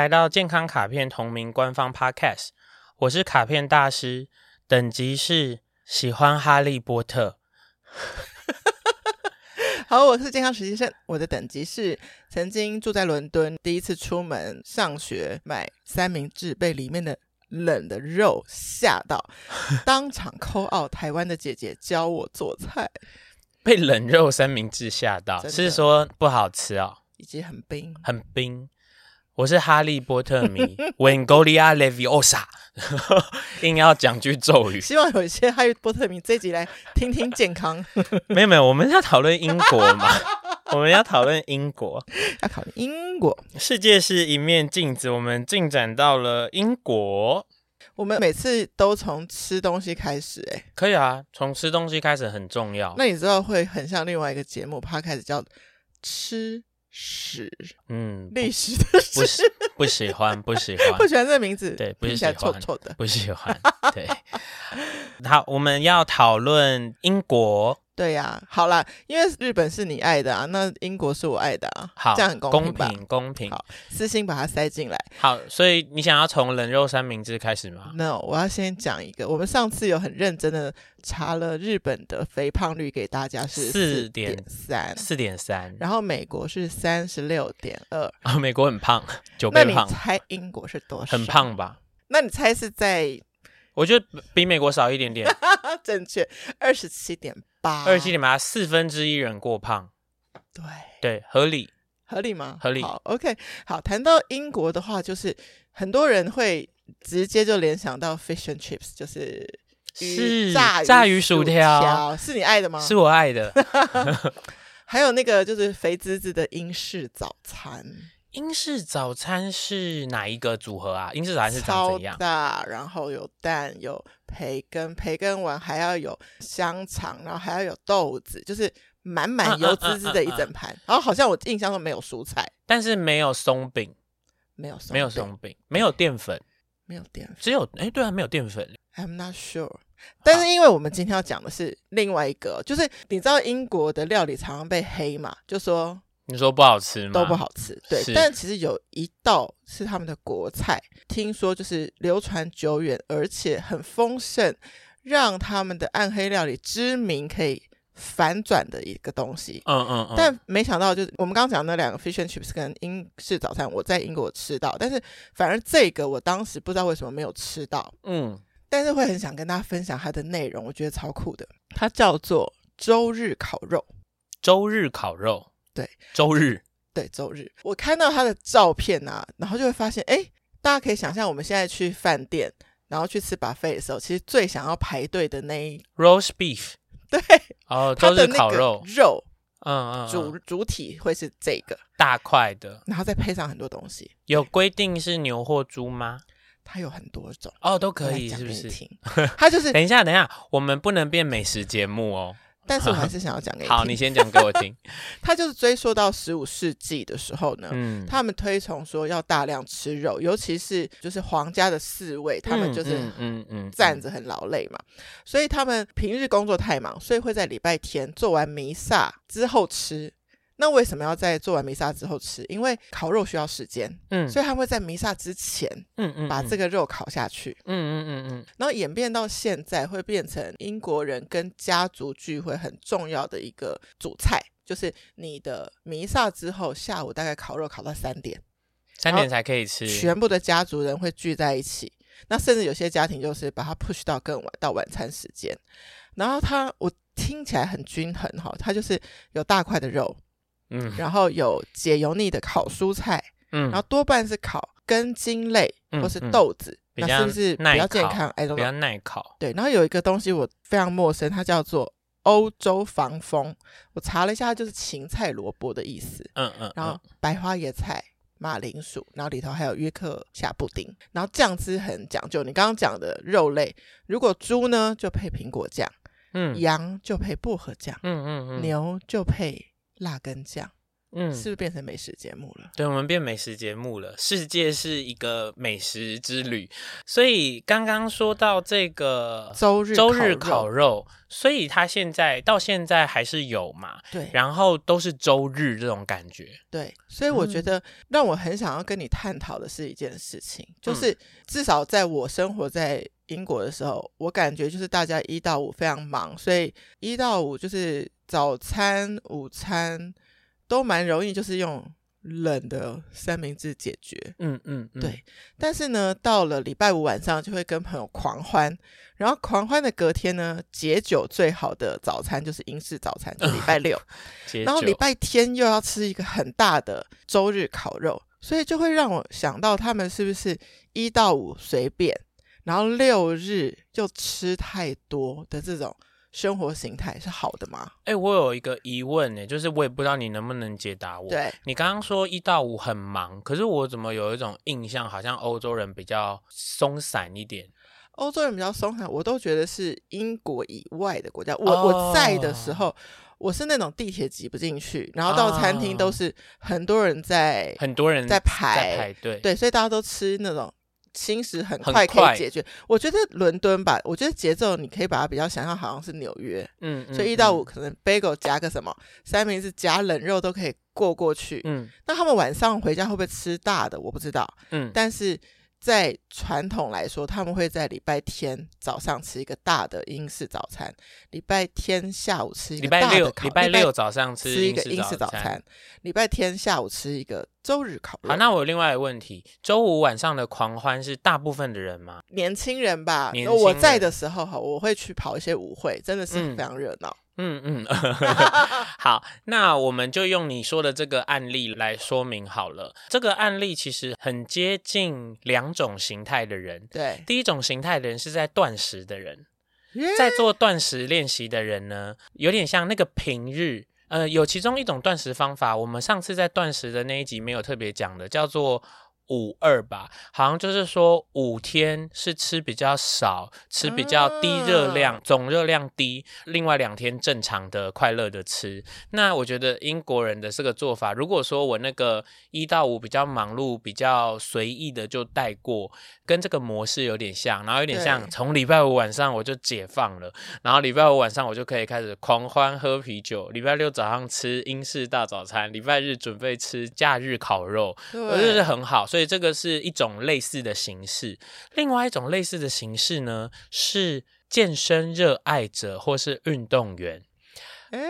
来到健康卡片同名官方 Podcast，我是卡片大师，等级是喜欢哈利波特。好，我是健康实习生，我的等级是曾经住在伦敦，第一次出门上学买三明治，被里面的冷的肉吓到，当场 call out 台湾的姐姐教我做菜，被冷肉三明治吓到，是说不好吃哦，以及很冰，很冰。我是哈利波特迷，Wingardium Leviosa，硬要讲句咒语。希望有一些哈利波特迷这一集来听听健康。没有没有，我们要讨论英国嘛？我们要讨论英国，要讨论英国。世界是一面镜子，我们进展到了英国。我们每次都从吃东西开始，哎，可以啊，从吃东西开始很重要。那你知道会很像另外一个节目，它开始叫吃。史，嗯，历史的史，不喜不喜欢，不喜欢，不喜欢这个名字，对，不喜欢，臭臭的，不喜欢，对。好，我们要讨论英国。对呀、啊，好啦，因为日本是你爱的啊，那英国是我爱的啊，好，这样很公平吧？公平，公平。好，私心把它塞进来。好，所以你想要从冷肉三明治开始吗？No，我要先讲一个，我们上次有很认真的查了日本的肥胖率给大家是四点三，四点三，然后美国是三十六点二，啊，美国很胖，九倍胖。那你猜英国是多少？很胖吧？那你猜是在？我觉得比美国少一点点，正确，二十七点八，二十七点八，四分之一人过胖，对对，合理，合理吗？合理。好，OK，好，谈到英国的话，就是很多人会直接就联想到 fish and chips，就是是炸炸鱼薯条，是你爱的吗？是我爱的，还有那个就是肥滋滋的英式早餐。英式早餐是哪一个组合啊？英式早餐是长怎样？超大，然后有蛋，有培根，培根完还要有香肠，然后还要有豆子，就是满满油滋滋的一整盘。然后好像我印象中没有蔬菜，但是没有松饼，没有松，没有松饼，没有淀粉，没有淀粉，只有哎，对啊，没有淀粉。I'm not sure。但是因为我们今天要讲的是另外一个，就是你知道英国的料理常常被黑嘛，就说。你说不好吃吗？都不好吃，对。但其实有一道是他们的国菜，听说就是流传久远，而且很丰盛，让他们的暗黑料理知名，可以反转的一个东西。嗯嗯嗯。但没想到，就是我们刚刚讲的那两个 fish and chips 跟英式早餐，我在英国吃到，但是反而这个我当时不知道为什么没有吃到。嗯。但是会很想跟大家分享它的内容，我觉得超酷的。它叫做周日烤肉。周日烤肉。对，周日，对，周日。我看到他的照片啊，然后就会发现，哎，大家可以想象，我们现在去饭店，然后去吃 buffet 的时候，其实最想要排队的那一 roast beef，对，哦，周日烤肉，肉，嗯嗯，主主体会是这个大块的，然后再配上很多东西。有规定是牛或猪吗？它有很多种哦，都可以，是不是？它就是，等一下，等一下，我们不能变美食节目哦。但是我还 是想要讲给你听。好，你先讲给我听。他就是追溯到十五世纪的时候呢，嗯，他们推崇说要大量吃肉，尤其是就是皇家的侍卫，他们就是嗯嗯站着很劳累嘛，所以他们平日工作太忙，所以会在礼拜天做完弥撒之后吃。那为什么要在做完弥撒之后吃？因为烤肉需要时间，嗯，所以他会在弥撒之前，嗯嗯，把这个肉烤下去，嗯嗯嗯嗯，然后演变到现在，会变成英国人跟家族聚会很重要的一个主菜，就是你的弥撒之后，下午大概烤肉烤到三点，三点才可以吃，全部的家族人会聚在一起，那甚至有些家庭就是把它 push 到更晚，到晚餐时间，然后它我听起来很均衡哈，它就是有大块的肉。嗯，然后有解油腻的烤蔬菜，嗯，然后多半是烤根茎类或是豆子，那是不是比较健康？哎，比较耐烤。对，然后有一个东西我非常陌生，它叫做欧洲防风。我查了一下，它就是芹菜萝卜的意思。嗯嗯，嗯，然后白花椰菜。马铃薯，然后里头还有约克夏布丁，然后酱汁很讲究。你刚刚讲的肉类，如果猪呢就配苹果酱，嗯，羊就配薄荷酱，嗯嗯嗯，牛就配辣根酱。嗯，是不是变成美食节目了？对，我们变美食节目了。世界是一个美食之旅，所以刚刚说到这个周日周日烤肉，所以它现在到现在还是有嘛？对，然后都是周日这种感觉。对，所以我觉得让我很想要跟你探讨的是一件事情，嗯、就是至少在我生活在英国的时候，我感觉就是大家一到五非常忙，所以一到五就是早餐、午餐。都蛮容易，就是用冷的三明治解决。嗯嗯，嗯，对。但是呢，到了礼拜五晚上，就会跟朋友狂欢。然后狂欢的隔天呢，解酒最好的早餐就是英式早餐，就礼拜六。然后礼拜天又要吃一个很大的周日烤肉，所以就会让我想到他们是不是一到五随便，然后六日就吃太多的这种。生活形态是好的吗？哎、欸，我有一个疑问呢，就是我也不知道你能不能解答我。对，你刚刚说一到五很忙，可是我怎么有一种印象，好像欧洲人比较松散一点？欧洲人比较松散，我都觉得是英国以外的国家。我、哦、我在的时候，我是那种地铁挤不进去，然后到餐厅都是很多人在，很多人在排在排队，对，所以大家都吃那种。轻食很快可以解决，我觉得伦敦吧，我觉得节奏你可以把它比较想象好像是纽约，嗯，所以一到五可能 bagel 加个什么，三明治加冷肉都可以过过去，嗯，那他们晚上回家会不会吃大的？我不知道，嗯，但是。在传统来说，他们会在礼拜天早上吃一个大的英式早餐，礼拜天下午吃一个大的烤，礼拜六，礼拜六早上吃一个英式早餐，礼拜天下午吃一个周日烤肉。好，那我有另外一个问题，周五晚上的狂欢是大部分的人吗？年轻人吧。我在的时候哈，我会去跑一些舞会，真的是非常热闹。嗯嗯嗯，好，那我们就用你说的这个案例来说明好了。这个案例其实很接近两种形态的人。对，第一种形态的人是在断食的人，在做断食练习的人呢，有点像那个平日。呃，有其中一种断食方法，我们上次在断食的那一集没有特别讲的，叫做。五二吧，好像就是说五天是吃比较少，吃比较低热量，啊、总热量低，另外两天正常的快乐的吃。那我觉得英国人的这个做法，如果说我那个一到五比较忙碌、比较随意的就带过，跟这个模式有点像，然后有点像从礼拜五晚上我就解放了，然后礼拜五晚上我就可以开始狂欢喝啤酒，礼拜六早上吃英式大早餐，礼拜日准备吃假日烤肉，我觉得是很好，所以。所以这个是一种类似的形式，另外一种类似的形式呢，是健身热爱者或是运动员，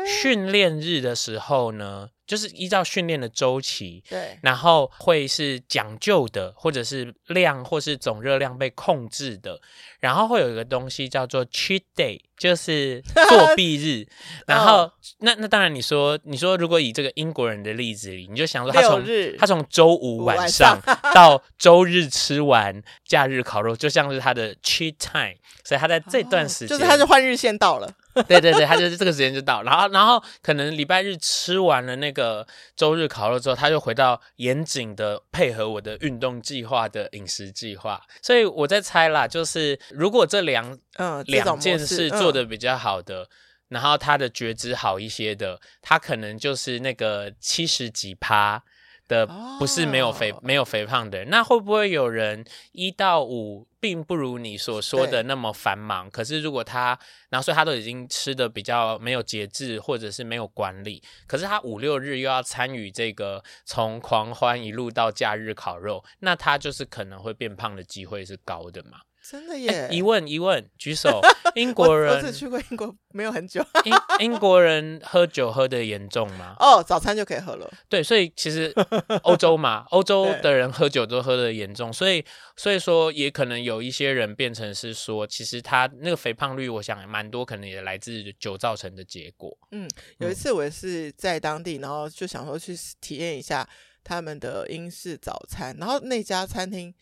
训练日的时候呢，就是依照训练的周期，对，然后会是讲究的，或者是量或是总热量被控制的，然后会有一个东西叫做 cheat day，就是 作弊日。然后、哦、那那当然你说你说如果以这个英国人的例子里，你就想说他从他从周五晚上 到周日吃完假日烤肉，就像是他的 cheat time，所以他在这段时间、哦、就是他是换日线到了。对对对，他就是这个时间就到，然后然后可能礼拜日吃完了那个周日烤肉之后，他就回到严谨的配合我的运动计划的饮食计划。所以我在猜啦，就是如果这两嗯两件事做的比较好的，嗯、然后他的觉知好一些的，他可能就是那个七十几趴。的不是没有肥、oh. 没有肥胖的人，那会不会有人一到五并不如你所说的那么繁忙？可是如果他，然后所以他都已经吃的比较没有节制，或者是没有管理，可是他五六日又要参与这个从狂欢一路到假日烤肉，那他就是可能会变胖的机会是高的嘛？真的耶！疑问疑问，举手。英国人，我只去过英国，没有很久。英英国人喝酒喝的严重吗？哦，早餐就可以喝了。对，所以其实欧洲嘛，欧洲的人喝酒都喝的严重，所以所以说也可能有一些人变成是说，其实他那个肥胖率，我想蛮多可能也来自酒造成的结果。嗯，有一次我也是在当地，然后就想说去体验一下他们的英式早餐，然后那家餐厅，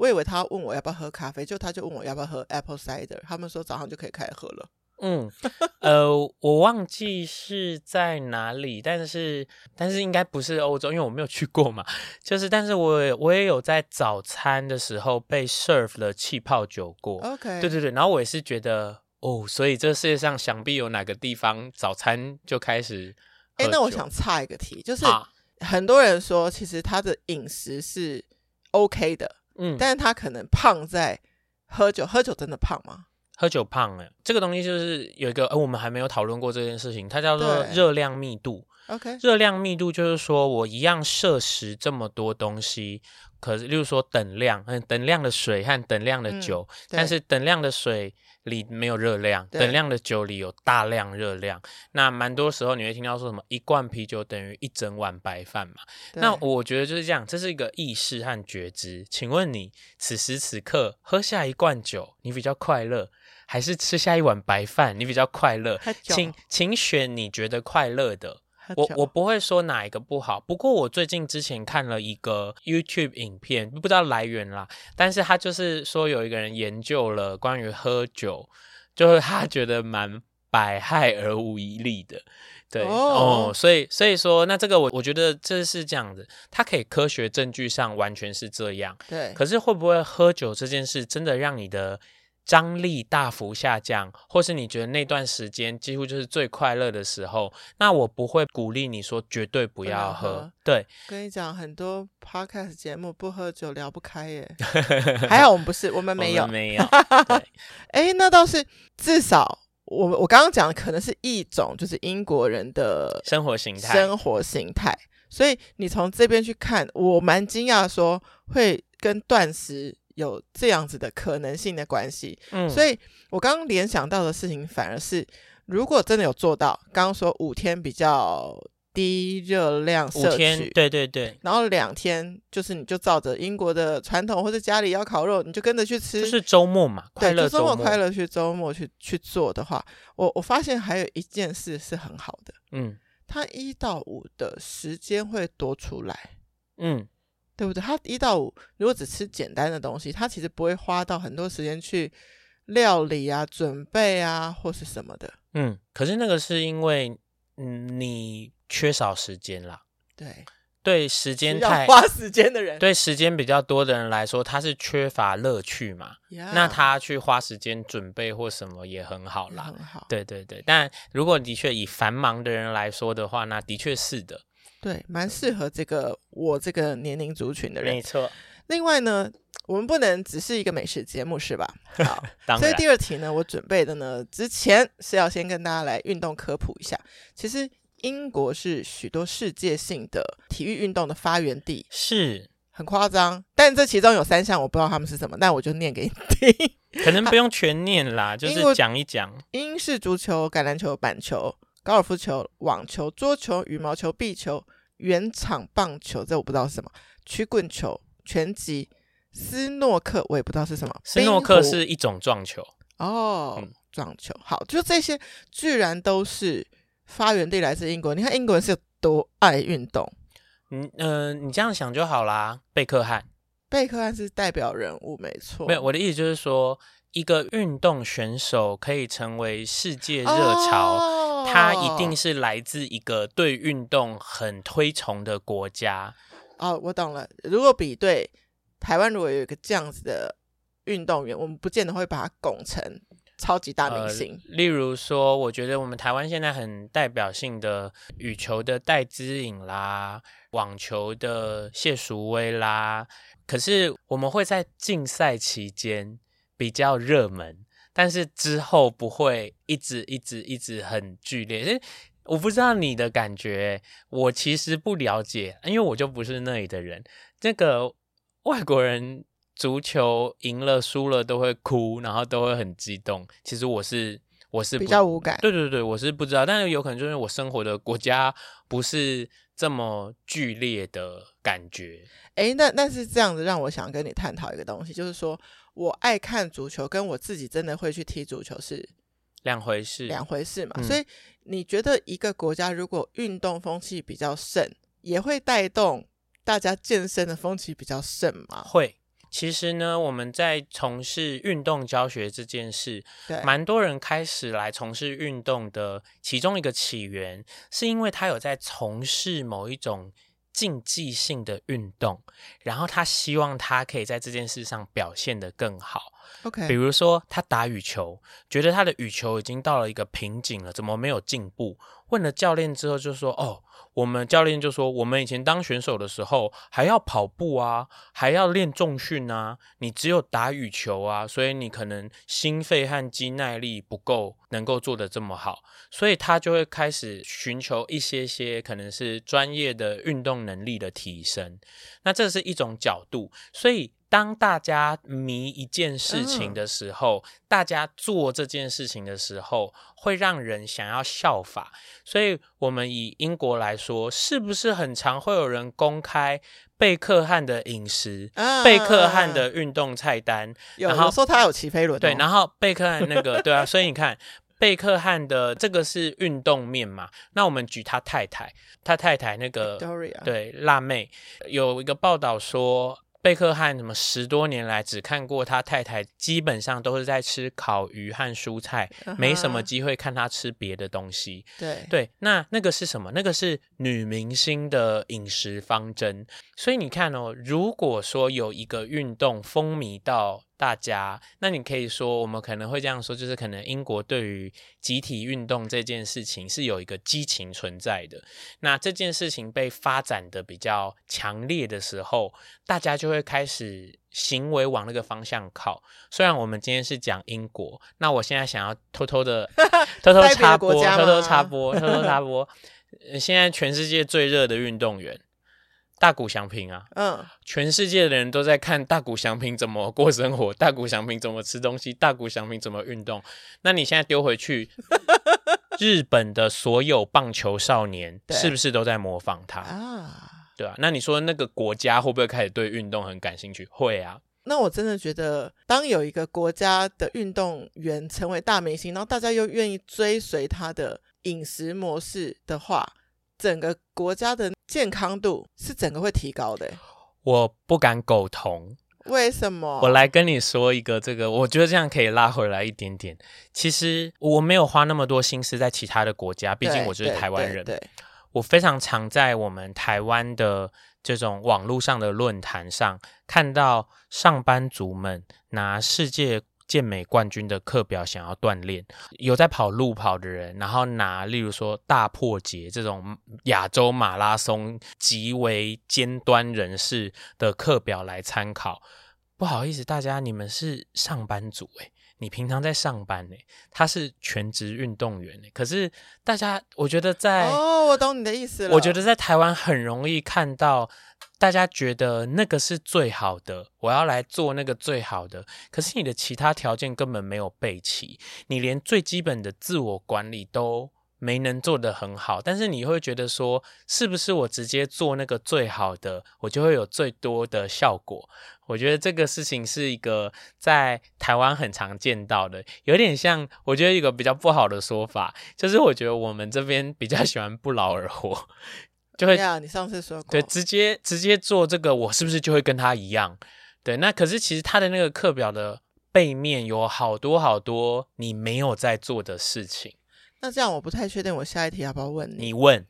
我以为他问我要不要喝咖啡，就他就问我要不要喝 apple cider，他们说早上就可以开始喝了。嗯，呃，我忘记是在哪里，但是但是应该不是欧洲，因为我没有去过嘛。就是，但是我也我也有在早餐的时候被 serve 了气泡酒过。OK，对对对，然后我也是觉得哦，所以这世界上想必有哪个地方早餐就开始。哎，那我想插一个题，就是很多人说其实他的饮食是 OK 的，嗯，但是他可能胖在喝酒，喝酒真的胖吗？喝酒胖哎，这个东西就是有一个，呃，我们还没有讨论过这件事情，它叫做热量密度。OK，热量密度就是说我一样摄食这么多东西，可是，例如说等量，嗯，等量的水和等量的酒，嗯，但是等量的水里没有热量，等量的酒里有大量热量。那蛮多时候你会听到说什么一罐啤酒等于一整碗白饭嘛？那我觉得就是这样，这是一个意识和觉知。请问你此时此刻喝下一罐酒，你比较快乐？还是吃下一碗白饭，你比较快乐。请请选你觉得快乐的。我我不会说哪一个不好。不过我最近之前看了一个 YouTube 影片，不知道来源啦，但是他就是说有一个人研究了关于喝酒，就是他觉得蛮百害而无一利的。对哦，哦，所以所以说，那这个我我觉得这是这样子，它可以科学证据上完全是这样。对，可是会不会喝酒这件事真的让你的张力大幅下降，或是你觉得那段时间几乎就是最快乐的时候，那我不会鼓励你说绝对不要喝。喝对，跟你讲，很多 podcast 节目不喝酒聊不开耶。还好我们不是，我们没有，没有。哎，那倒是至少我我刚刚讲的可能是一种就是英国人的生活形态，生活形态。所以你从这边去看，我蛮惊讶说会跟断食。有这样子的可能性的关系，嗯，所以我刚刚联想到的事情反而是，如果真的有做到，刚刚说五天比较低热量摄取，对对对，然后两天就是你就照着英国的传统，或者家里要烤肉，你就跟着去吃，就。是周末嘛，快乐周末，快乐去周末去去做的话，我我发现还有一件事是很好的，嗯，它一到五的时间会多出来，嗯。对不对？他一到五如果只吃简单的东西，他其实不会花到很多时间去料理啊、准备啊或是什么的。嗯，可是那个是因为嗯你缺少时间啦。对对，时间太花时间的人，对时间比较多的人来说，他是缺乏乐趣嘛。Yeah. 那他去花时间准备或什么也很好啦。很好。对对对，但如果的确以繁忙的人来说的话，那的确是的。对，蛮适合这个我这个年龄族群的人。没错。另外呢，我们不能只是一个美食节目，是吧？好，所以第二题呢，我准备的呢，之前是要先跟大家来运动科普一下。其实英国是许多世界性的体育运动的发源地，是很夸张。但这其中有三项我不知道他们是什么，那我就念给你听。可能不用全念啦，就是讲一讲。英式足球、橄榄球、板球。高尔夫球、网球、桌球、羽毛球、壁球、圆场棒球，这我不知道是什么。曲棍球、拳击、斯诺克，我也不知道是什么。斯诺克是一种撞球哦，嗯、撞球。好，就这些，居然都是发源地来自英国。你看英国人是有多爱运动？嗯嗯、呃，你这样想就好啦。贝克汉，贝克汉是代表人物，没错。没有，我的意思就是说，一个运动选手可以成为世界热潮。哦他一定是来自一个对运动很推崇的国家。哦，我懂了。如果比对台湾，如果有一个这样子的运动员，我们不见得会把他拱成超级大明星。呃，例如说，我觉得我们台湾现在很代表性的羽球的戴资颖啦，网球的谢淑薇啦，可是我们会在竞赛期间比较热门。但是之后不会一直一直一直很剧烈，因为我不知道你的感觉，我其实不了解，因为我就不是那里的人。这个外国人足球赢了输了都会哭，然后都会很激动。其实我是我是比较无感，对对对，我是不知道，但是有可能就是我生活的国家不是这么剧烈的感觉。诶，那那是这样子，让我想跟你探讨一个东西，就是说。我爱看足球，跟我自己真的会去踢足球是两回事，两回事嘛。嗯。所以你觉得一个国家如果运动风气比较盛，也会带动大家健身的风气比较盛吗？会。其实呢，我们在从事运动教学这件事，对，蛮多人开始来从事运动的其中一个起源，是因为他有在从事某一种竞技性的运动，然后他希望他可以在这件事上表现得更好。OK，比如说他打羽球，觉得他的羽球已经到了一个瓶颈了，怎么没有进步？问了教练之后，就说：“哦。”我们教练就说，我们以前当选手的时候还要跑步啊，还要练重训啊。你只有打羽球啊，所以你可能心肺和肌耐力不够，能够做得这么好。所以他就会开始寻求一些些可能是专业的运动能力的提升。那这是一种角度，所以。当大家迷一件事情的时候，嗯，大家做这件事情的时候，会让人想要效法。所以，我们以英国来说，是不是很常会有人公开贝克汉的饮食、啊、贝克汉的运动菜单？然后说他有骑飞轮、哦，对，然后贝克汉那个，对啊，所以你看，贝克汉的这个是运动面嘛？那我们举他太太，他太太那个.对，辣妹，有一个报道说。贝克汉什么十多年来只看过他太太，基本上都是在吃烤鱼和蔬菜，uh -huh. 没什么机会看他吃别的东西。对对，那那个是什么？那个是女明星的饮食方针。所以你看哦，如果说有一个运动风靡到。大家，那你可以说，我们可能会这样说，就是可能英国对于集体运动这件事情是有一个激情存在的。那这件事情被发展的比较强烈的时候，大家就会开始行为往那个方向靠。虽然我们今天是讲英国，那我现在想要偷偷 的偷偷插播，偷偷插播，偷偷插播，现在全世界最热的运动员。大谷翔平啊，嗯，全世界的人都在看大谷翔平怎么过生活，大谷翔平怎么吃东西，大谷翔平怎么运动。那你现在丢回去，日本的所有棒球少年是不是都在模仿他啊？对啊，那你说那个国家会不会开始对运动很感兴趣？会啊。那我真的觉得，当有一个国家的运动员成为大明星，然后大家又愿意追随他的饮食模式的话，整个国家的。健康度是整个会提高的，我不敢苟同。为什么？我来跟你说一个，这个我觉得这样可以拉回来一点点。其实我没有花那么多心思在其他的国家，毕竟我就是台湾人。对，对，对，我非常常在我们台湾的这种网络上的论坛上看到上班族们拿世界。健美冠军的课表想要锻炼，有在跑路跑的人，然后拿例如说大破节这种亚洲马拉松极为尖端人士的课表来参考。不好意思，大家你们是上班族诶，你平常在上班诶，他是全职运动员诶，可是大家我觉得在哦，我懂你的意思了。我觉得在台湾很容易看到。大家觉得那个是最好的，我要来做那个最好的。可是你的其他条件根本没有备齐，你连最基本的自我管理都没能做得很好。但是你会觉得说，是不是我直接做那个最好的，我就会有最多的效果？我觉得这个事情是一个在台湾很常见到的，有点像，我觉得一个比较不好的说法，就是我觉得我们这边比较喜欢不劳而获。就会呀，你上次说过，对，直接直接做这个，我是不是就会跟他一样？对，那可是其实他的那个课表的背面有好多好多你没有在做的事情。那这样我不太确定，我下一题要不要问你？你问，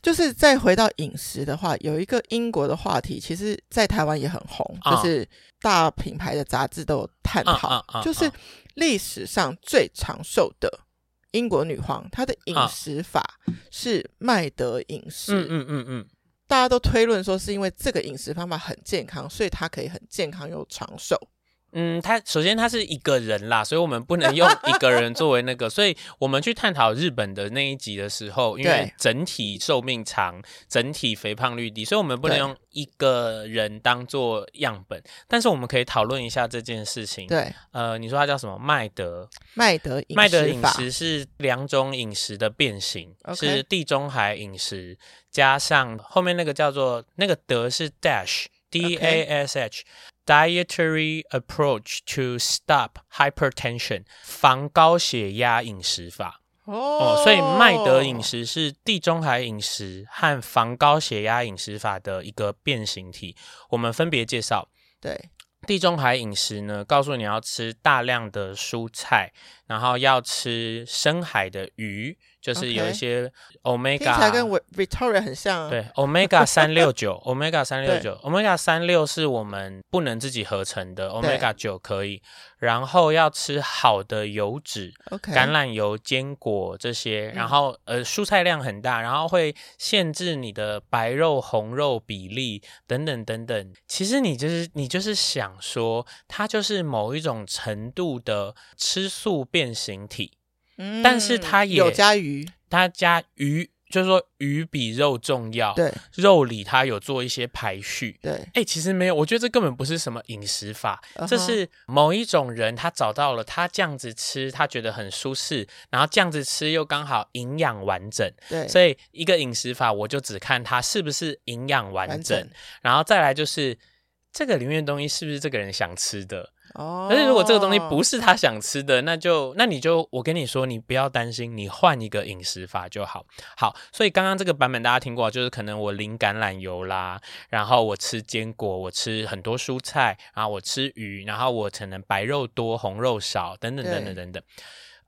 就是再回到饮食的话，有一个英国的话题，其实在台湾也很红，啊，就是大品牌的杂志都有探讨，就是历史上最长寿的。英国女皇她的饮食法是麦德饮食，嗯嗯嗯嗯，大家都推论说是因为这个饮食方法很健康，所以她可以很健康又长寿。嗯，他首先他是一个人啦，所以我们不能用一个人作为那个，所以我们去探讨日本的那一集的时候，因为整体寿命长，整体肥胖率低，所以我们不能用一个人当做样本。但是我们可以讨论一下这件事情。对，呃，你说他叫什么？麦德？麦德饮食？麦德饮食是两种饮食的变形.是地中海饮食加上后面那个叫做那个德是 dash，D A S H。Dietary approach to stop hypertension，防高血压饮食法。哦，哦，所以麦德饮食是地中海饮食和防高血压饮食法的一个变形体，我们分别介绍。对。地中海饮食呢，告诉你要吃大量的蔬菜，然后要吃深海的鱼，就是有一些 omega，听起来跟 Victoria 很像。啊对，omega 三六九，omega 三六九，omega 三六是我们不能自己合成的，omega 九可以。然后要吃好的油脂.橄榄油、坚果这些，然后呃蔬菜量很大，然后会限制你的白肉红肉比例等等等等。其实你就是你就是想说，它就是某一种程度的吃素变形体，嗯，但是它也有加鱼，它加鱼。就是说，鱼比肉重要。对，肉里它有做一些排序。对，哎、欸，其实没有，我觉得这根本不是什么饮食法，uh -huh. 这是某一种人他找到了他这样子吃，他觉得很舒适，然后这样子吃又刚好营养完整。对，所以一个饮食法，我就只看它是不是营养完整，完整，然后再来就是这个里面的东西是不是这个人想吃的。哦，但是如果这个东西不是他想吃的，那就那你就我跟你说，你不要担心，你换一个饮食法就好。好，所以刚刚这个版本大家听过，就是可能我淋橄榄油啦，然后我吃坚果，我吃很多蔬菜，然后我吃鱼，然后我可能白肉多，红肉少，等等等等等等。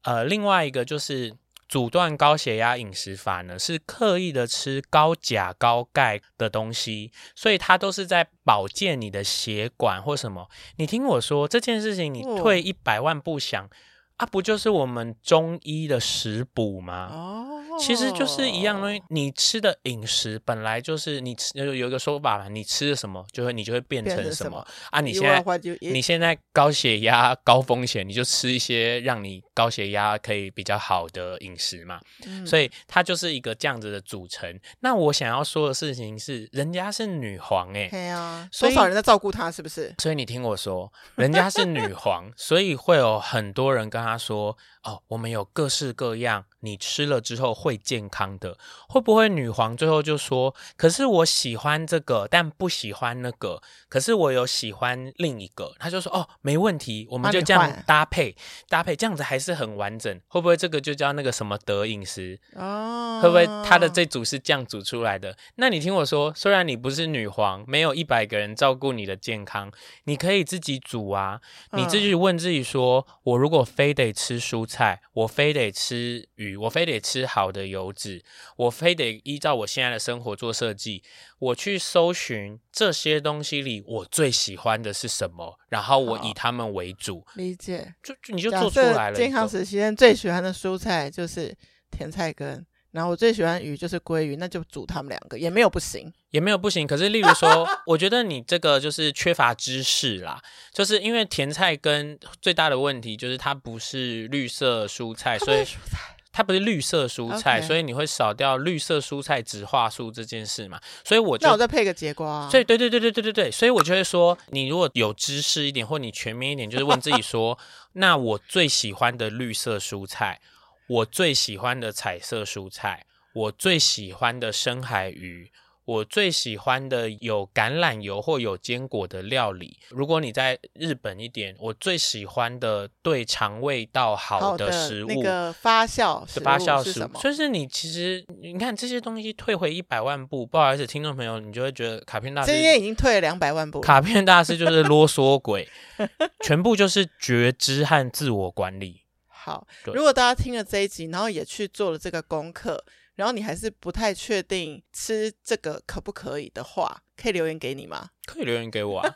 呃，另外一个就是。阻断高血压饮食法呢，是刻意的吃高钾高钙的东西，所以它都是在保健你的血管或什么。你听我说这件事情，你退一百万步想。啊，不就是我们中医的食补吗？哦，其实就是一样东西。你吃的饮食本来就是你吃，有有一个说法嘛，你吃的什么，就会你就会变成什么，啊。你现在你现在高血压高风险，你就吃一些让你高血压可以比较好的饮食嘛。嗯，所以它就是一个这样子的组成。那我想要说的事情是，人家是女皇哎，对啊，多少人在照顾她，是不是？所以你听我说，人家是女皇，所以会有很多人跟。她说：“哦，我们有各式各样，你吃了之后会健康的。会不会女皇最后就说：可是我喜欢这个，但不喜欢那个。可是我有喜欢另一个。他就说：哦，没问题，我们就这样搭配搭配，这样子还是很完整。会不会这个就叫那个什么德饮食？哦，会不会他的这组是这样组出来的？那你听我说，虽然你不是女皇，没有一百个人照顾你的健康，你可以自己煮啊。你自己问自己说：我如果非得吃蔬菜，我非得吃鱼，我非得吃好的油脂，我非得依照我现在的生活做设计。我去搜寻这些东西里，我最喜欢的是什么，然后我以他们为主。理解，就，就你就做出来了。健康时期间最喜欢的蔬菜就是甜菜根。然后我最喜欢鱼就是鲑鱼，那就煮他们两个，也没有不行，也没有不行。可是，例如说，我觉得你这个就是缺乏知识啦，就是因为甜菜根最大的问题就是它不是绿色蔬菜，所以它不是绿色蔬菜，所以你会少掉绿色蔬菜植化素这件事嘛。所以我就那我再配个节瓜。所以对对对对对对对，所以我就会说，你如果有知识一点，或你全面一点，就是问自己说，那我最喜欢的绿色蔬菜。我最喜欢的彩色蔬菜，我最喜欢的深海鱼，我最喜欢的有橄榄油或有坚果的料理。如果你在日本一点，我最喜欢的对肠胃道好的食物，那个发酵食物发酵食物是什么？就是你其实你看这些东西退回一百万步，不好意思，听众朋友，你就会觉得卡片大师今天已经退了两百万步。卡片大师就是啰嗦鬼，全部就是觉知和自我管理。好，如果大家听了这一集，然后也去做了这个功课，然后你还是不太确定吃这个可不可以的话，可以留言给你吗？可以留言给我啊。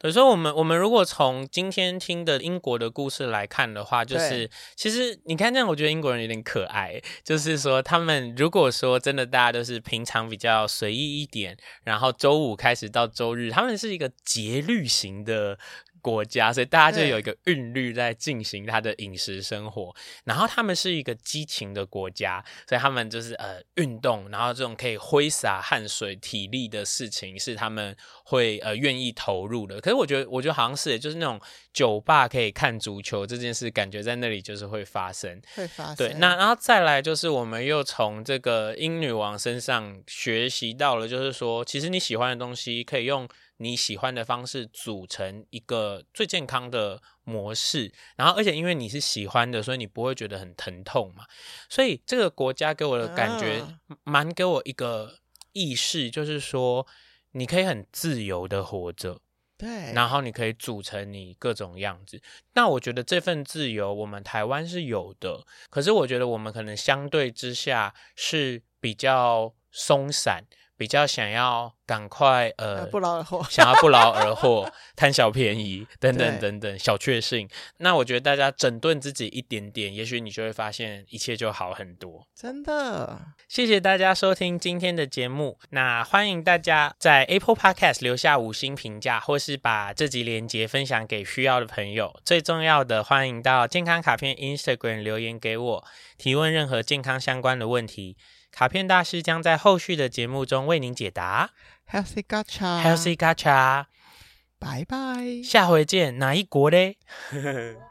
所以说，我们我们如果从今天听的英国的故事来看的话，就是其实你看这样，我觉得英国人有点可爱。就是说，他们如果说真的大家都是平常比较随意一点，然后周五开始到周日，他们是一个节律型的。国家，所以大家就有一个韵律在进行他的饮食生活。然后他们是一个激情的国家，所以他们就是呃运动，然后这种可以挥洒汗水、体力的事情是他们会呃愿意投入的。可是我觉得，我觉得好像是，就是那种酒吧可以看足球这件事，感觉在那里就是会发生，会发生。对，那然后再来就是我们又从这个英女王身上学习到了，就是说，其实你喜欢的东西可以用。你喜欢的方式组成一个最健康的模式，然后而且因为你是喜欢的，所以你不会觉得很疼痛嘛。所以这个国家给我的感觉蛮给我一个意识，就是说你可以很自由的活着。对，然后你可以组成你各种样子。那我觉得这份自由，我们台湾是有的，可是我觉得我们可能相对之下是比较松散。比较想要赶快呃，不劳而获，想要不劳而获，贪小便宜等等等等小确幸。那我觉得大家整顿自己一点点，也许你就会发现一切就好很多。真的，谢谢大家收听今天的节目。那欢迎大家在 Apple Podcast 留下五星评价，或是把这集连结分享给需要的朋友。最重要的，欢迎到健康卡片 Instagram 留言给我，提问任何健康相关的问题。卡片大师将在后续的节目中为您解答。Healthy Gacha，Healthy Gacha，拜拜，下回见。哪一国嘞？